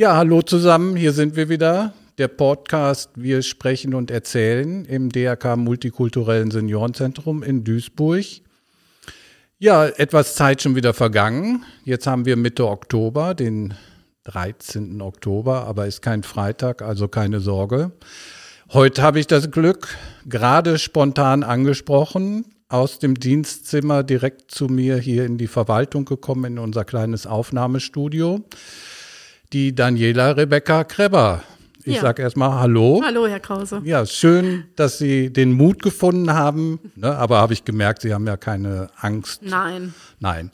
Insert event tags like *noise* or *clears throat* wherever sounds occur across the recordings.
Ja, hallo zusammen, hier sind wir wieder. Der Podcast Wir sprechen und erzählen im DRK Multikulturellen Seniorenzentrum in Duisburg. Ja, etwas Zeit schon wieder vergangen. Jetzt haben wir Mitte Oktober, den 13. Oktober, aber ist kein Freitag, also keine Sorge. Heute habe ich das Glück, gerade spontan angesprochen, aus dem Dienstzimmer direkt zu mir hier in die Verwaltung gekommen, in unser kleines Aufnahmestudio die Daniela Rebecca Kreber. Ich ja. sage erstmal Hallo. Hallo, Herr Krause. Ja, schön, dass Sie den Mut gefunden haben. Ne, aber habe ich gemerkt, Sie haben ja keine Angst. Nein. Nein.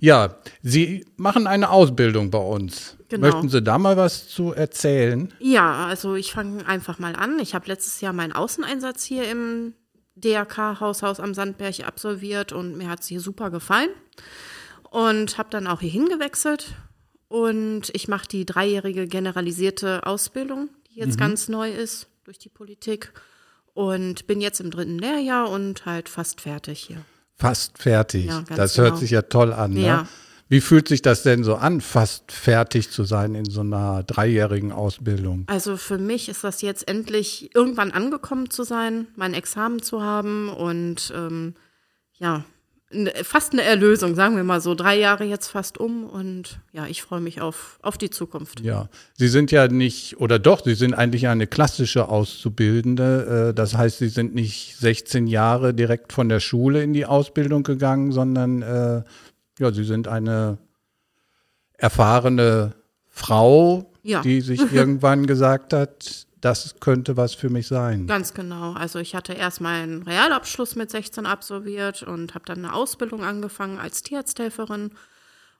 Ja, Sie machen eine Ausbildung bei uns. Genau. Möchten Sie da mal was zu erzählen? Ja, also ich fange einfach mal an. Ich habe letztes Jahr meinen Außeneinsatz hier im DRK-Haushaus am Sandberg absolviert und mir hat es hier super gefallen. Und habe dann auch hier hingewechselt und ich mache die dreijährige generalisierte Ausbildung, die jetzt mhm. ganz neu ist durch die Politik. Und bin jetzt im dritten Lehrjahr und halt fast fertig hier. Fast fertig. Ja, das genau. hört sich ja toll an. Ne? Ja. Wie fühlt sich das denn so an, fast fertig zu sein in so einer dreijährigen Ausbildung? Also für mich ist das jetzt endlich irgendwann angekommen zu sein, mein Examen zu haben und ähm, ja, fast eine Erlösung, sagen wir mal so. Drei Jahre jetzt fast um und ja, ich freue mich auf, auf die Zukunft. Ja, Sie sind ja nicht, oder doch, Sie sind eigentlich eine klassische Auszubildende. Äh, das heißt, Sie sind nicht 16 Jahre direkt von der Schule in die Ausbildung gegangen, sondern äh, ja, Sie sind eine erfahrene Frau, ja. die sich *laughs* irgendwann gesagt hat, das könnte was für mich sein. Ganz genau. Also ich hatte erst meinen Realabschluss mit 16 absolviert und habe dann eine Ausbildung angefangen als Tierarzthelferin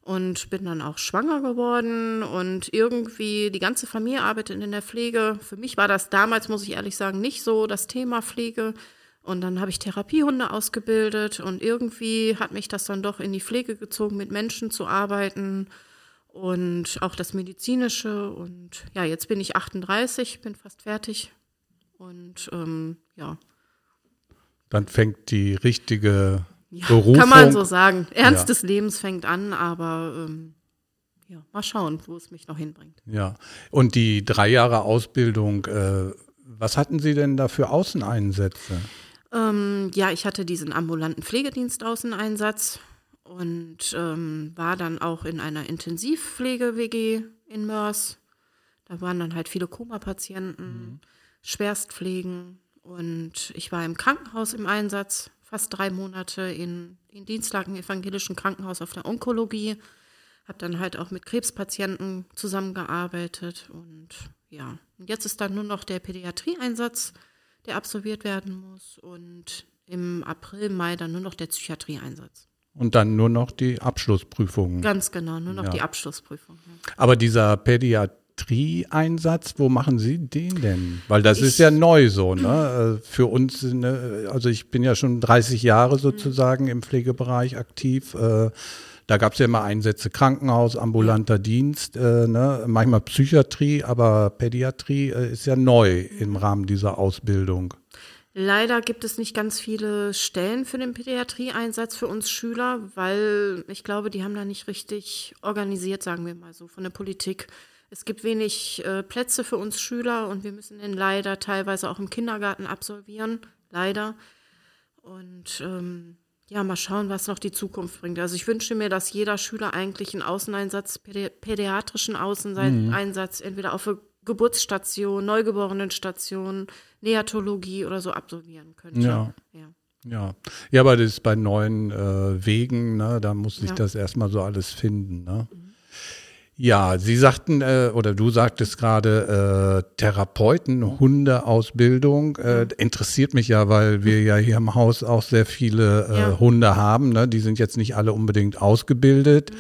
und bin dann auch schwanger geworden und irgendwie die ganze Familie arbeitet in der Pflege. Für mich war das damals, muss ich ehrlich sagen, nicht so das Thema Pflege. Und dann habe ich Therapiehunde ausgebildet und irgendwie hat mich das dann doch in die Pflege gezogen, mit Menschen zu arbeiten und auch das Medizinische. Und ja, jetzt bin ich 38, bin fast fertig. Und ähm, ja. Dann fängt die richtige ja, Berufung. Kann man so sagen. Ernst ja. des Lebens fängt an, aber ähm, ja, mal schauen, wo es mich noch hinbringt. Ja, und die drei Jahre Ausbildung, äh, was hatten Sie denn da für Außeneinsätze? Ähm, ja, ich hatte diesen ambulanten Pflegedienst Außeneinsatz und ähm, war dann auch in einer Intensivpflege-WG in Mörs. Da waren dann halt viele Koma-Patienten, mhm. Schwerstpflegen und ich war im Krankenhaus im Einsatz, fast drei Monate in, in Dienstlagen evangelischen Krankenhaus auf der Onkologie. Habe dann halt auch mit Krebspatienten zusammengearbeitet und ja, und jetzt ist dann nur noch der Pädiatrieeinsatz, der absolviert werden muss und im April, Mai dann nur noch der Psychiatrieeinsatz. Und dann nur noch die Abschlussprüfung. Ganz genau, nur noch ja. die Abschlussprüfung. Ja. Aber dieser Pädiatrie-Einsatz, wo machen Sie den denn? Weil das ich, ist ja neu so, ne? Äh, für uns, ne? also ich bin ja schon 30 Jahre sozusagen im Pflegebereich aktiv. Äh, da gab es ja immer Einsätze Krankenhaus, ambulanter Dienst, äh, ne? manchmal Psychiatrie, aber Pädiatrie äh, ist ja neu im Rahmen dieser Ausbildung. Leider gibt es nicht ganz viele Stellen für den Pädiatrieeinsatz für uns Schüler, weil ich glaube, die haben da nicht richtig organisiert, sagen wir mal so, von der Politik. Es gibt wenig äh, Plätze für uns Schüler und wir müssen den leider teilweise auch im Kindergarten absolvieren, leider. Und ähm, ja, mal schauen, was noch die Zukunft bringt. Also ich wünsche mir, dass jeder Schüler eigentlich einen Außeneinsatz, pädiatrischen Außeneinsatz, mhm. entweder auf Geburtsstation, Neugeborenenstation, Neatologie oder so absolvieren könnte. Ja. ja. Ja, ja, aber das ist bei neuen äh, Wegen, ne, da muss sich ja. das erstmal so alles finden. Ne? Mhm. Ja, Sie sagten, äh, oder du sagtest gerade, äh, Therapeuten, Hundeausbildung, äh, interessiert mich ja, weil wir ja hier im Haus auch sehr viele äh, ja. Hunde haben. Ne? Die sind jetzt nicht alle unbedingt ausgebildet. Mhm.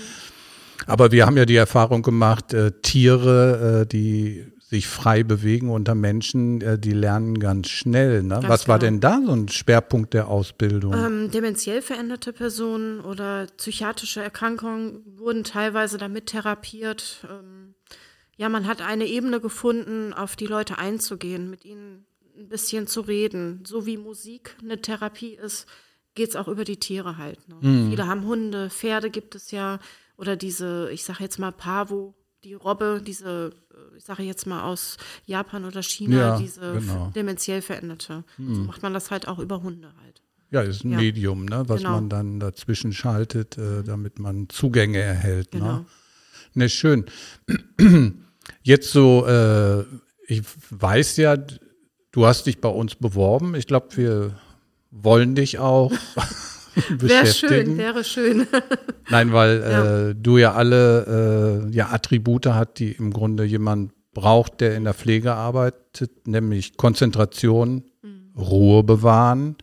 Aber wir haben ja die Erfahrung gemacht, äh, Tiere, äh, die sich frei bewegen unter Menschen, äh, die lernen ganz schnell. Ne? Ganz Was genau. war denn da so ein Schwerpunkt der Ausbildung? Ähm, dementiell veränderte Personen oder psychiatrische Erkrankungen wurden teilweise damit therapiert. Ähm, ja, man hat eine Ebene gefunden, auf die Leute einzugehen, mit ihnen ein bisschen zu reden. So wie Musik eine Therapie ist, geht es auch über die Tiere halt. Ne? Mhm. Viele haben Hunde, Pferde gibt es ja oder diese, ich sage jetzt mal Pavo, die Robbe, diese, äh, ich sage jetzt mal aus Japan oder China, Ja, diese genau. dementiell veränderte. So macht man das halt auch über Hunde halt. Ja, ist ein Ja. Medium, ne, was Genau. man dann dazwischen schaltet, äh, damit man Zugänge erhält. Genau. Ne? Ne, schön. *clears throat* Jetzt so, äh, ich weiß ja, du hast dich bei uns beworben. Ich glaube, wir wollen dich auch *laughs* *laughs* Wäre schön, wäre *laughs* schön. Nein, weil Ja. äh, du ja alle äh, ja, Attribute hat, die im Grunde jemand braucht, der in der Pflege arbeitet, nämlich Konzentration, Ruhe bewahren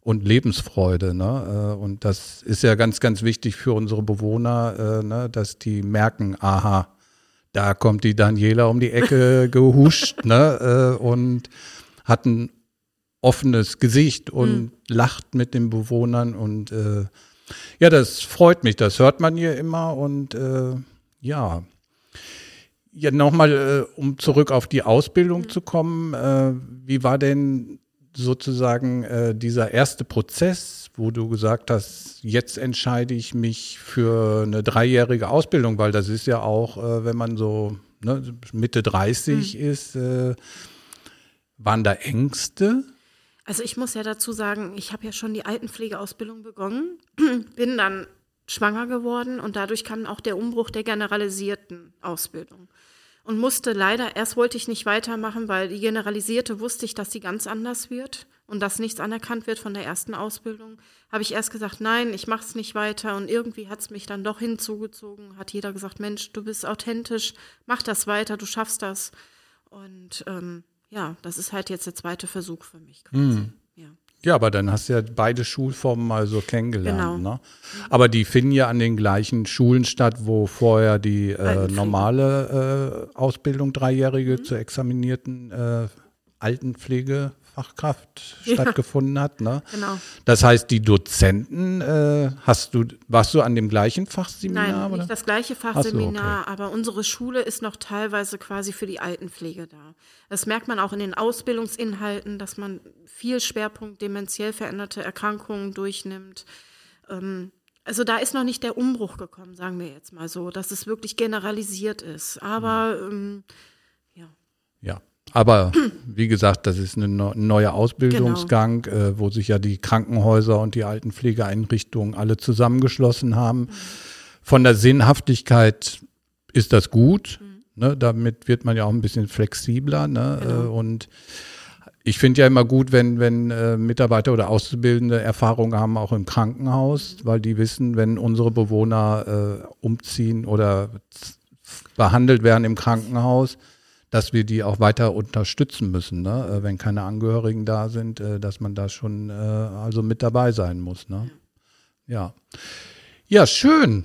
und Lebensfreude. Ne? Äh, und das ist ja ganz, ganz wichtig für unsere Bewohner, äh, ne? dass die merken, aha, da kommt die Daniela um die Ecke *laughs* gehuscht ne? äh, und hat ein offenes Gesicht und lacht mit den Bewohnern und äh, ja, das freut mich, das hört man hier immer und äh, ja. Ja, nochmal, äh, um zurück auf die Ausbildung zu kommen, äh, wie war denn sozusagen äh, dieser erste Prozess, wo du gesagt hast, jetzt entscheide ich mich für eine dreijährige Ausbildung, weil das ist ja auch, äh, wenn man so ne, Mitte 30 ist, äh, waren da Ängste? Also ich muss ja dazu sagen, ich habe ja schon die Altenpflegeausbildung begonnen, *clears throat* bin dann schwanger geworden und dadurch kam auch der Umbruch der generalisierten Ausbildung. Und musste leider, erst wollte ich nicht weitermachen, weil die generalisierte wusste ich, dass sie ganz anders wird und dass nichts anerkannt wird von der ersten Ausbildung. Habe ich erst gesagt, nein, ich mache es nicht weiter und irgendwie hat es mich dann doch hinzugezogen. Hat jeder gesagt, Mensch, du bist authentisch, mach das weiter, du schaffst das. Und ähm, ja, das ist halt jetzt der zweite Versuch für mich quasi. Ja. Ja, aber dann hast du ja beide Schulformen mal so kennengelernt. Genau. Ne? Aber die finden ja an den gleichen Schulen statt, wo vorher die äh, Altenpflege. normale äh, Ausbildung, dreijährige Mhm. zur examinierten äh, Altenpflegefachkraft stattgefunden hat. Ne? Genau. Das heißt, die Dozenten, äh, hast du, warst du an dem gleichen Fachseminar? Nein, oder? nicht das gleiche so, Fachseminar, aber unsere Schule ist noch teilweise quasi für die Altenpflege da. Das merkt man auch in den Ausbildungsinhalten, dass man viel Schwerpunkt dementiell veränderte Erkrankungen durchnimmt. Ähm, also da ist noch nicht der Umbruch gekommen, sagen wir jetzt mal so, dass es wirklich generalisiert ist. Aber ähm, ja, Ja, aber wie gesagt, das ist ein neu- neuer Genau. Ausbildungsgang, äh, wo sich ja die Krankenhäuser und die Altenpflegeeinrichtungen alle zusammengeschlossen haben. Von der Sinnhaftigkeit ist das gut. Ne? Damit wird man ja auch ein bisschen flexibler. Ne? Genau. Äh, und ich finde ja immer gut, wenn, wenn äh, Mitarbeiter oder Auszubildende Erfahrung haben, auch im Krankenhaus, weil die wissen, wenn unsere Bewohner äh, umziehen oder behandelt werden im Krankenhaus, dass wir die auch weiter unterstützen müssen, ne? äh, wenn keine Angehörigen da sind, äh, dass man da schon äh, also mit dabei sein muss. Ne? Ja. Ja, schön.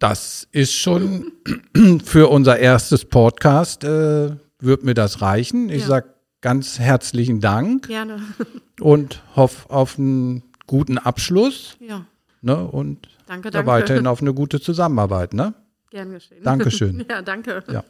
Das ist schon *clears throat* für unser erstes Podcast, äh, wird mir das reichen. Ich Ja. sag ganz herzlichen Dank gerne. *laughs* und hoffe auf einen guten Abschluss ja, ne? und danke, da danke. weiterhin *laughs* auf eine gute Zusammenarbeit. Ne? Gern geschehen. Dankeschön. *laughs* Ja, danke. Ja.